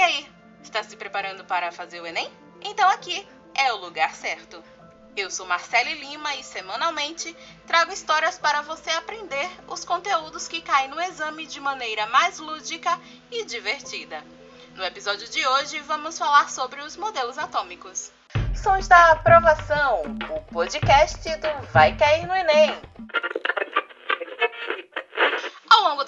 E aí, está se preparando para fazer o Enem? Então aqui é o lugar certo. Eu sou Marcele Lima e semanalmente trago histórias para você aprender os conteúdos que caem no exame de maneira mais lúdica e divertida. No episódio de hoje vamos falar sobre os modelos atômicos. Sons da Aprovação, o podcast do Vai Cair no Enem.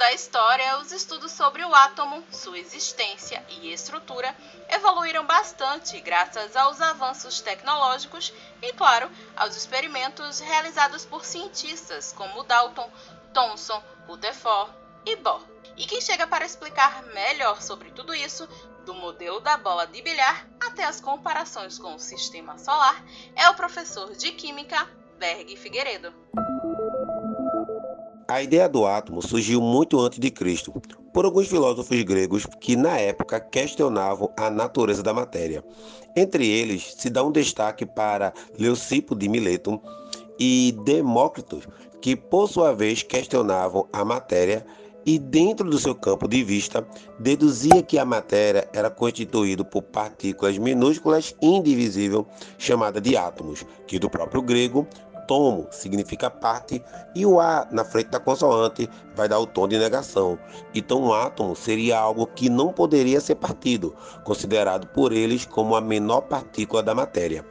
Da história, os estudos sobre o átomo, sua existência e estrutura evoluíram bastante graças aos avanços tecnológicos e, claro, aos experimentos realizados por cientistas como Dalton, Thomson, Rutherford e Bohr. E quem chega para explicar melhor sobre tudo isso, do modelo da bola de bilhar até as comparações com o sistema solar, é o professor de Química Berg Figueiredo. A ideia do átomo surgiu muito antes de Cristo, por alguns filósofos gregos que na época questionavam a natureza da matéria. Entre eles se dá um destaque para Leucipo de Mileto e Demócrito, que por sua vez questionavam a matéria e dentro do seu campo de vista deduzia que a matéria era constituída por partículas minúsculas indivisíveis chamadas de átomos, que do próprio grego tomo significa parte e o A na frente da consoante vai dar o tom de negação. Então, um átomo seria algo que não poderia ser partido, considerado por eles como a menor partícula da matéria.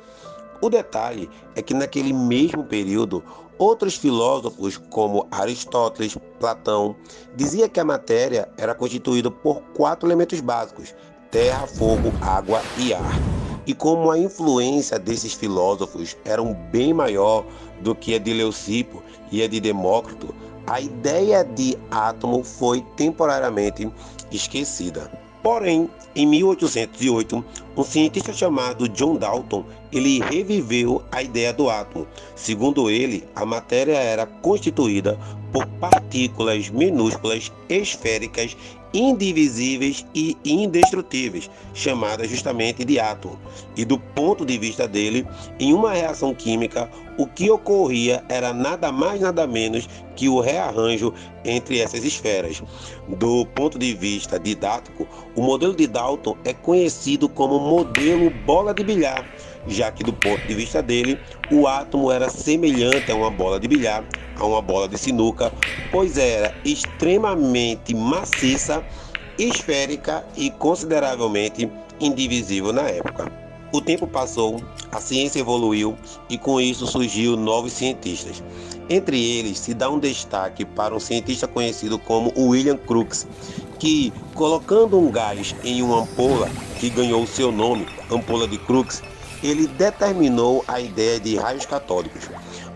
O detalhe é que naquele mesmo período, outros filósofos como Aristóteles, Platão, dizia que a matéria era constituída por quatro elementos básicos: terra, fogo, água e ar e como a influência desses filósofos era bem maior do que a de Leucipo e a de Demócrito, a ideia de átomo foi temporariamente esquecida. Porém, em 1808, um cientista chamado John Dalton, ele reviveu a ideia do átomo. Segundo ele, a matéria era constituída por partículas minúsculas esféricas indivisíveis e indestrutíveis, chamadas justamente de átomo. E do ponto de vista dele, em uma reação química, o que ocorria era nada mais nada menos que o rearranjo entre essas esferas. Do ponto de vista didático, o modelo de Dalton é conhecido como modelo bola de bilhar, já que do ponto de vista dele, o átomo era semelhante a uma bola de bilhar, a uma bola de sinuca, pois era extremamente maciça, esférica e consideravelmente indivisível na época. O tempo passou, a ciência evoluiu e com isso surgiu novos cientistas. Entre eles se dá um destaque para um cientista conhecido como William Crookes, que, colocando um gás em uma ampola que ganhou seu nome, ampola de Crookes, ele determinou a ideia de raios catódicos.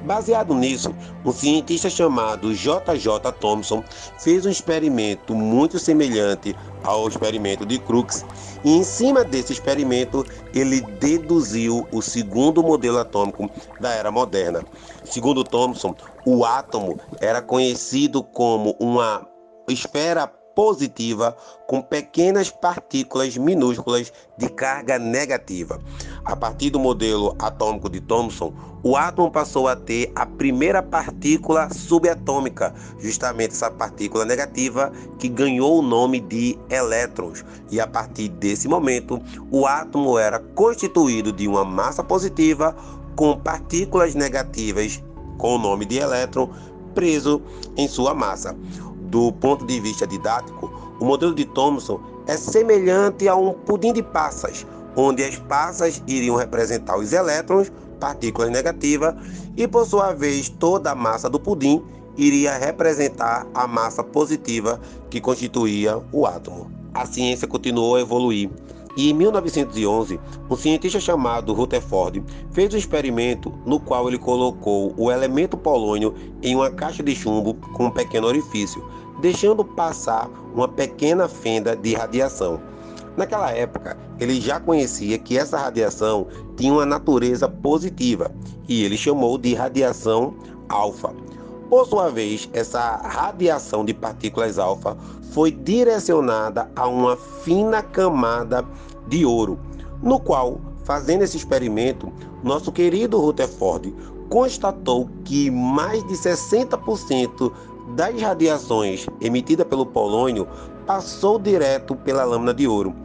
Baseado nisso, um cientista chamado J.J. Thomson fez um experimento muito semelhante ao experimento de Crookes, e em cima desse experimento ele deduziu o segundo modelo atômico da era moderna. Segundo Thomson, o átomo era conhecido como uma esfera positiva com pequenas partículas minúsculas de carga negativa. A partir do modelo atômico de Thomson, o átomo passou a ter a primeira partícula subatômica, justamente essa partícula negativa que ganhou o nome de elétrons. E a partir desse momento, o átomo era constituído de uma massa positiva com partículas negativas com o nome de elétron preso em sua massa do ponto de vista didático, o modelo de Thomson é semelhante a um pudim de passas, onde as passas iriam representar os elétrons, partículas negativas, e por sua vez toda a massa do pudim iria representar a massa positiva que constituía o átomo. A ciência continuou a evoluir e em 1911, um cientista chamado Rutherford fez um experimento no qual ele colocou o elemento polônio em uma caixa de chumbo com um pequeno orifício, deixando passar uma pequena fenda de radiação. Naquela época, ele já conhecia que essa radiação tinha uma natureza positiva e ele chamou de radiação alfa. Por sua vez, essa radiação de partículas alfa foi direcionada a uma fina camada de ouro, no qual, fazendo esse experimento, nosso querido Rutherford constatou que mais de 60% das radiações emitidas pelo polônio passou direto pela lâmina de ouro.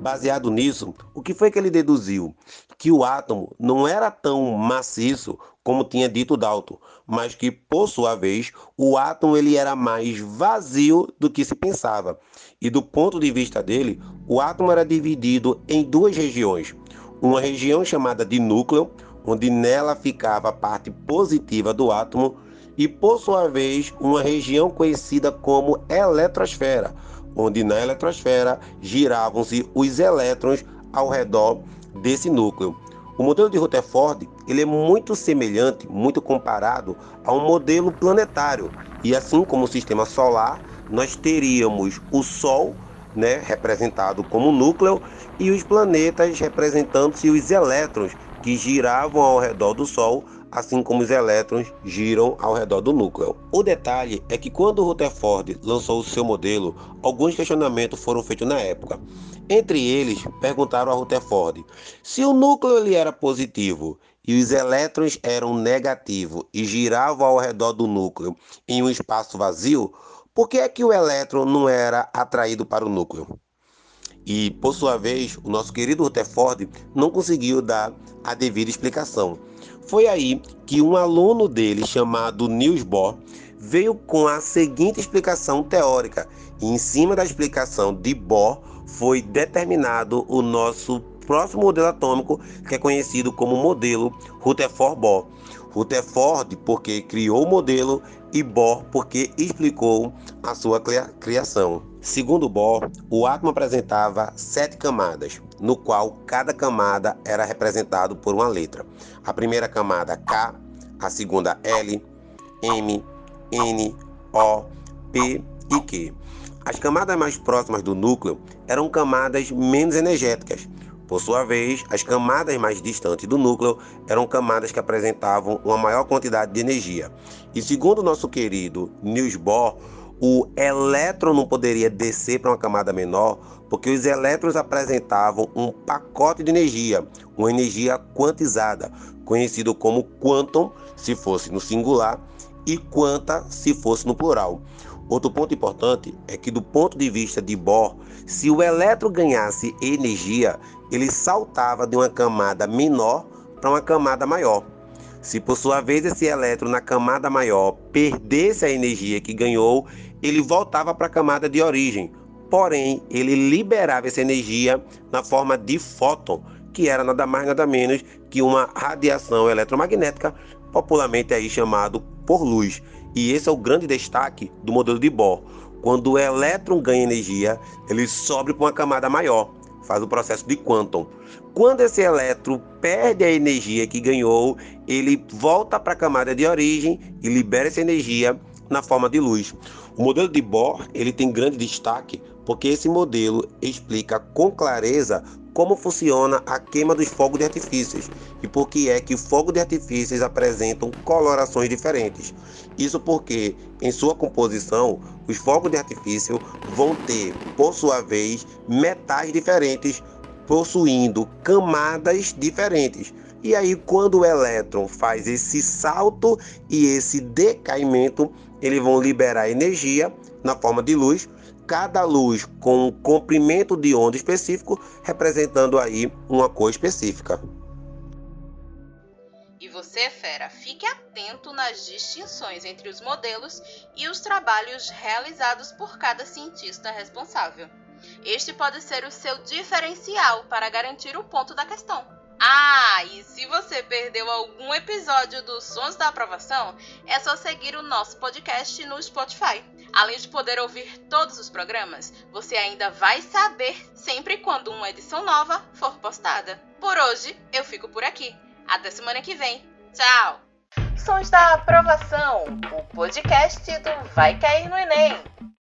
Baseado nisso, o que foi que ele deduziu? Que o átomo não era tão maciço como tinha dito Dalton, mas que, por sua vez, o átomo ele era mais vazio do que se pensava. E do ponto de vista dele, o átomo era dividido em duas regiões. Uma região chamada de núcleo, onde nela ficava a parte positiva do átomo, e por sua vez, uma região conhecida como eletrosfera, onde na eletrosfera giravam-se os elétrons ao redor desse núcleo. O modelo de Rutherford ele é muito semelhante, muito comparado a um modelo planetário. E assim como o sistema solar, nós teríamos o Sol, né, representado como núcleo, e os planetas representando-se os elétrons que giravam ao redor do Sol assim como os elétrons giram ao redor do núcleo. O detalhe é que quando Rutherford lançou o seu modelo, alguns questionamentos foram feitos na época. Entre eles, perguntaram a Rutherford se o núcleo ele era positivo e os elétrons eram negativos e giravam ao redor do núcleo em um espaço vazio, por que é que o elétron não era atraído para o núcleo? E, por sua vez, o nosso querido Rutherford não conseguiu dar a devida explicação. Foi aí que um aluno dele, chamado Niels Bohr, veio com a seguinte explicação teórica. E em cima da explicação de Bohr foi determinado o nosso próximo modelo atômico, que é conhecido como modelo Rutherford-Bohr. Rutherford porque criou o modelo e Bohr porque explicou a sua criação. Segundo Bohr, o átomo apresentava sete camadas, no qual cada camada era representado por uma letra. A primeira camada K, a segunda L, M, N, O, P e Q. As camadas mais próximas do núcleo eram camadas menos energéticas. Por sua vez, as camadas mais distantes do núcleo eram camadas que apresentavam uma maior quantidade de energia. E segundo nosso querido Niels Bohr, o elétron não poderia descer para uma camada menor porque os elétrons apresentavam um pacote de energia, uma energia quantizada, conhecido como quantum se fosse no singular e quanta se fosse no plural. Outro ponto importante é que, do ponto de vista de Bohr, se o elétron ganhasse energia, ele saltava de uma camada menor para uma camada maior. Se por sua vez esse elétron na camada maior perdesse a energia que ganhou, ele voltava para a camada de origem. Porém, ele liberava essa energia na forma de fóton, que era nada mais nada menos que uma radiação eletromagnética, popularmente aí chamado por luz. E esse é o grande destaque do modelo de Bohr. Quando o elétron ganha energia, ele sobe para uma camada maior, faz o processo de quantum. Quando esse elétron perde a energia que ganhou, ele volta para a camada de origem e libera essa energia na forma de luz. O modelo de Bohr ele tem grande destaque porque esse modelo explica com clareza como funciona a queima dos fogos de artifícios e por que é que fogos de artifícios apresentam colorações diferentes. Isso porque, em sua composição, os fogos de artifício vão ter, por sua vez, metais diferentes, possuindo camadas diferentes. E aí, quando o elétron faz esse salto e esse decaimento, eles vão liberar energia na forma de luz, cada luz com um comprimento de onda específico, representando aí uma cor específica. E você, fera, fique atento nas distinções entre os modelos e os trabalhos realizados por cada cientista responsável. Este pode ser o seu diferencial para garantir o ponto da questão. Ah, e se você perdeu algum episódio dos Sons da Aprovação, é só seguir o nosso podcast no Spotify. Além de poder ouvir todos os programas, você ainda vai saber sempre quando uma edição nova for postada. Por hoje, eu fico por aqui. Até semana que vem. Tchau! Sons da Aprovação, o podcast do Vai Cair no Enem.